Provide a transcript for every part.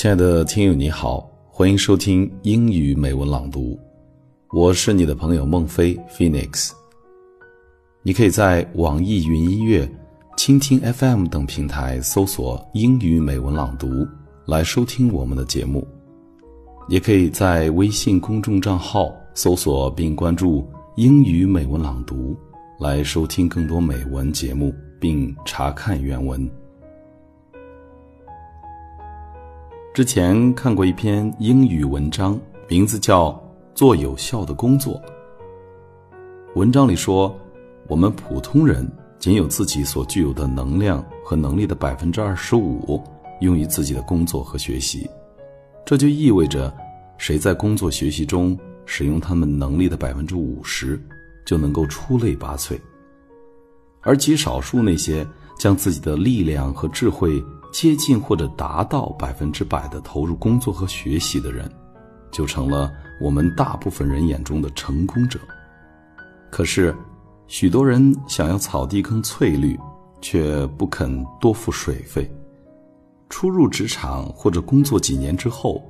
亲爱的听友，你好，欢迎收听英语美文朗读，我是你的朋友孟非 Phoenix。你可以在网易云音乐、蜻蜓 FM 等平台搜索“英语美文朗读”来收听我们的节目，也可以在微信公众账号搜索并关注“英语美文朗读”来收听更多美文节目并查看原文。之前看过一篇英语文章，名字叫《做有效的工作》。文章里说，我们普通人仅有自己所具有的能量和能力的百分之二十五用于自己的工作和学习，这就意味着，谁在工作学习中使用他们能力的百分之五十，就能够出类拔萃。而极少数那些将自己的力量和智慧。接近或者达到百分之百的投入工作和学习的人，就成了我们大部分人眼中的成功者。可是，许多人想要草地更翠绿，却不肯多付水费。初入职场或者工作几年之后，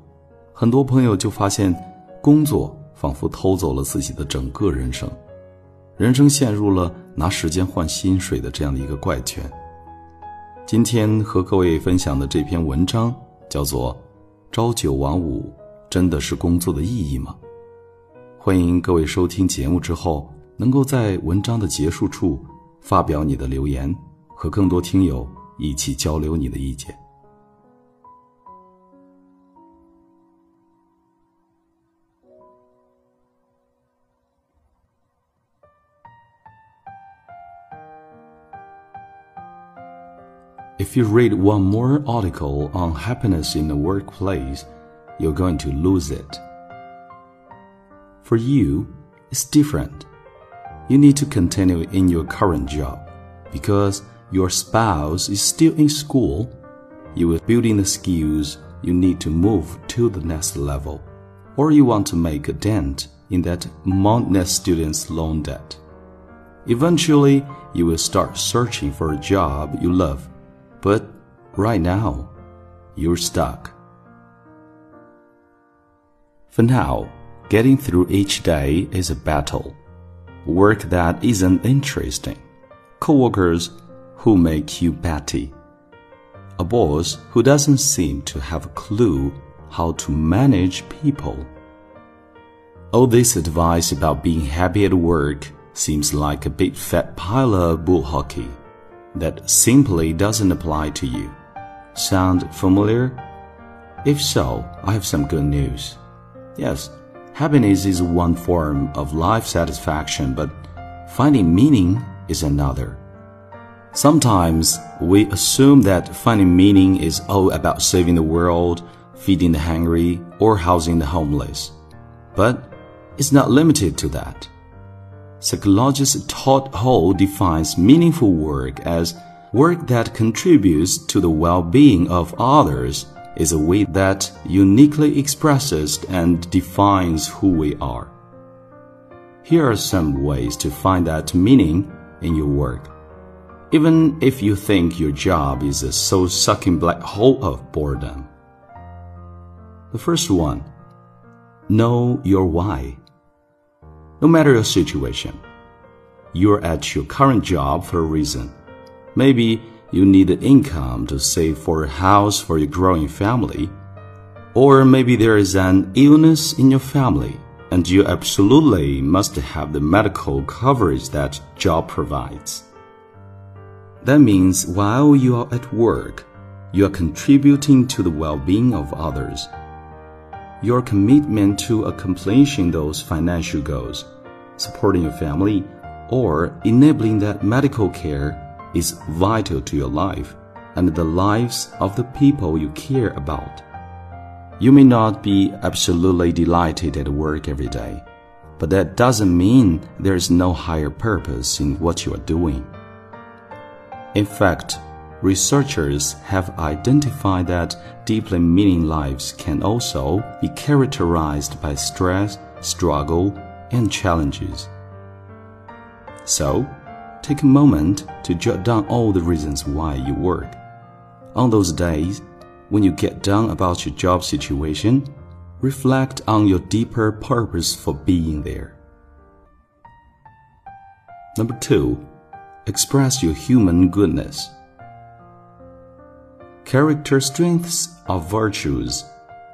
很多朋友就发现，工作仿佛偷走了自己的整个人生，人生陷入了拿时间换薪水的这样的一个怪圈。今天和各位分享的这篇文章叫做“朝九晚五，真的是工作的意义吗？”欢迎各位收听节目之后，能够在文章的结束处发表你的留言，和更多听友一起交流你的意见。If you read one more article on happiness in the workplace, you're going to lose it. For you, it's different. You need to continue in your current job because your spouse is still in school. You are building the skills you need to move to the next level, or you want to make a dent in that mountainous student's loan debt. Eventually, you will start searching for a job you love but right now, you're stuck. For now, getting through each day is a battle. Work that isn't interesting. Coworkers who make you batty. A boss who doesn't seem to have a clue how to manage people. All this advice about being happy at work seems like a big fat pile of bull hockey that simply doesn't apply to you. Sound familiar? If so, I have some good news. Yes, happiness is one form of life satisfaction, but finding meaning is another. Sometimes we assume that finding meaning is all about saving the world, feeding the hungry, or housing the homeless. But it's not limited to that. Psychologist Todd Hall defines meaningful work as work that contributes to the well-being of others is a way that uniquely expresses and defines who we are. Here are some ways to find that meaning in your work. Even if you think your job is a soul-sucking black hole of boredom. The first one, know your why. No matter your situation, you're at your current job for a reason. Maybe you need income to save for a house for your growing family. Or maybe there is an illness in your family and you absolutely must have the medical coverage that job provides. That means while you are at work, you are contributing to the well-being of others your commitment to accomplishing those financial goals, supporting your family, or enabling that medical care is vital to your life and the lives of the people you care about. You may not be absolutely delighted at work every day, but that doesn't mean there is no higher purpose in what you are doing. In fact, Researchers have identified that deeply meaning lives can also be characterized by stress, struggle, and challenges. So, take a moment to jot down all the reasons why you work. On those days, when you get down about your job situation, reflect on your deeper purpose for being there. Number two, express your human goodness. Character strengths are virtues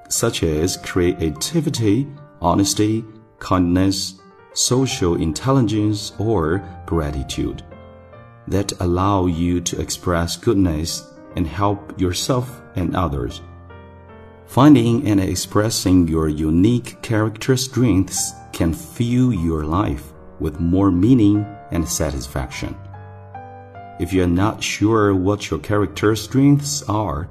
such as creativity, honesty, kindness, social intelligence, or gratitude that allow you to express goodness and help yourself and others. Finding and expressing your unique character strengths can fill your life with more meaning and satisfaction. If you're not sure what your character strengths are,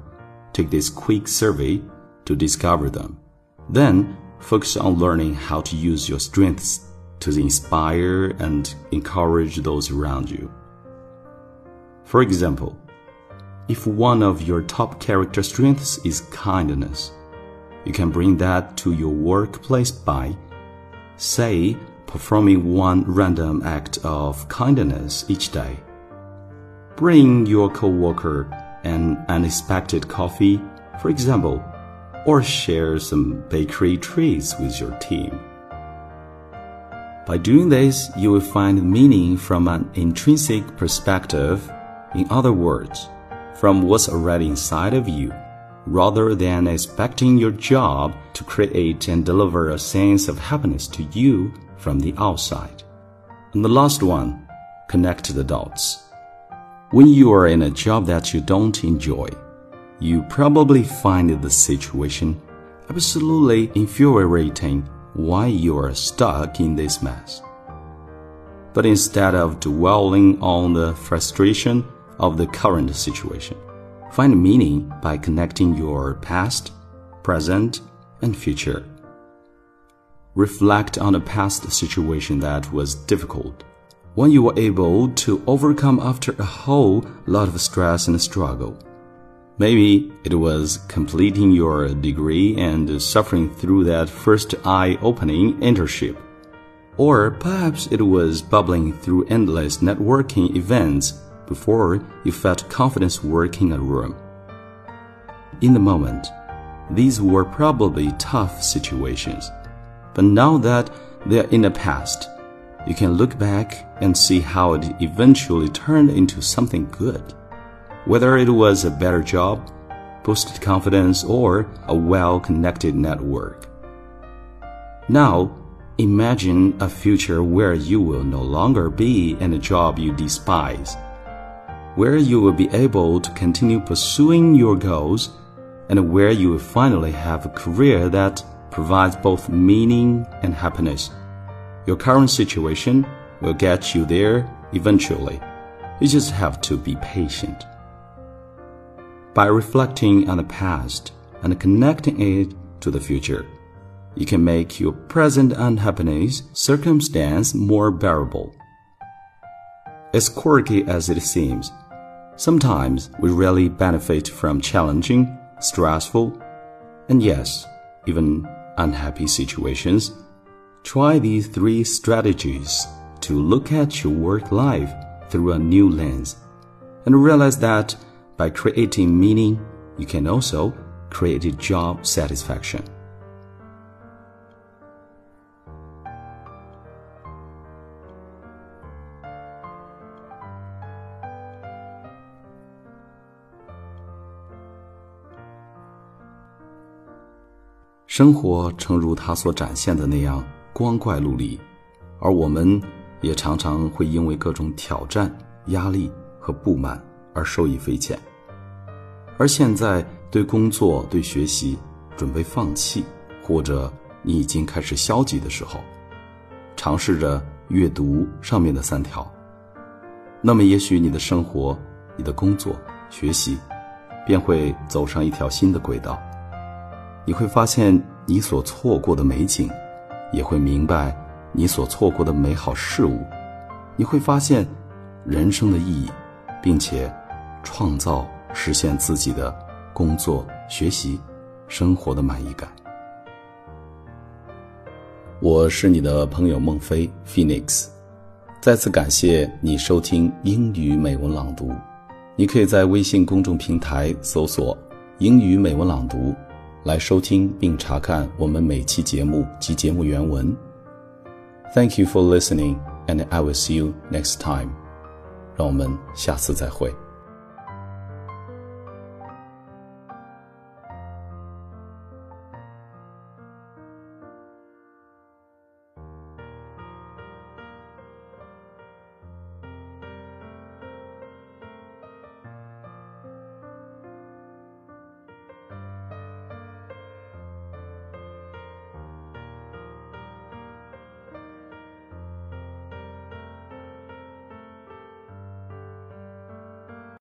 take this quick survey to discover them. Then focus on learning how to use your strengths to inspire and encourage those around you. For example, if one of your top character strengths is kindness, you can bring that to your workplace by, say, performing one random act of kindness each day. Bring your coworker an unexpected coffee, for example, or share some bakery treats with your team. By doing this, you will find meaning from an intrinsic perspective. In other words, from what's already inside of you, rather than expecting your job to create and deliver a sense of happiness to you from the outside. And the last one, connect the dots. When you are in a job that you don't enjoy, you probably find the situation absolutely infuriating why you are stuck in this mess. But instead of dwelling on the frustration of the current situation. Find meaning by connecting your past, present, and future. Reflect on a past situation that was difficult, one you were able to overcome after a whole lot of stress and struggle. Maybe it was completing your degree and suffering through that first eye opening internship. Or perhaps it was bubbling through endless networking events before you felt confidence working a room. In the moment, these were probably tough situations, but now that they are in the past, you can look back and see how it eventually turned into something good. Whether it was a better job, boosted confidence, or a well connected network. Now, imagine a future where you will no longer be in a job you despise where you will be able to continue pursuing your goals and where you will finally have a career that provides both meaning and happiness. Your current situation will get you there eventually. You just have to be patient. By reflecting on the past and connecting it to the future, you can make your present unhappiness circumstance more bearable. As quirky as it seems, Sometimes we really benefit from challenging, stressful, and yes, even unhappy situations. Try these three strategies to look at your work life through a new lens and realize that by creating meaning, you can also create job satisfaction. 生活诚如它所展现的那样 光怪陆离，而我们也常常会因为各种挑战、压力和不满而受益匪浅。而现在对工作、对学习准备放弃，或者你已经开始消极的时候，尝试着阅读上面的三条，那么也许你的生活、你的工作、学习便会走上一条新的轨道。你会发现你所错过的美景，也会明白你所错过的美好事物。你会发现人生的意义，并且创造实现自己的工作、学习、生活的满意感。我是你的朋友孟非 Phoenix，再次感谢你收听英语美文朗读。你可以在微信公众平台搜索。英语美文朗读，来收听并查看我们每期节目及节目原文。Thank you for listening, and I will see you next time. 让我们下次再会。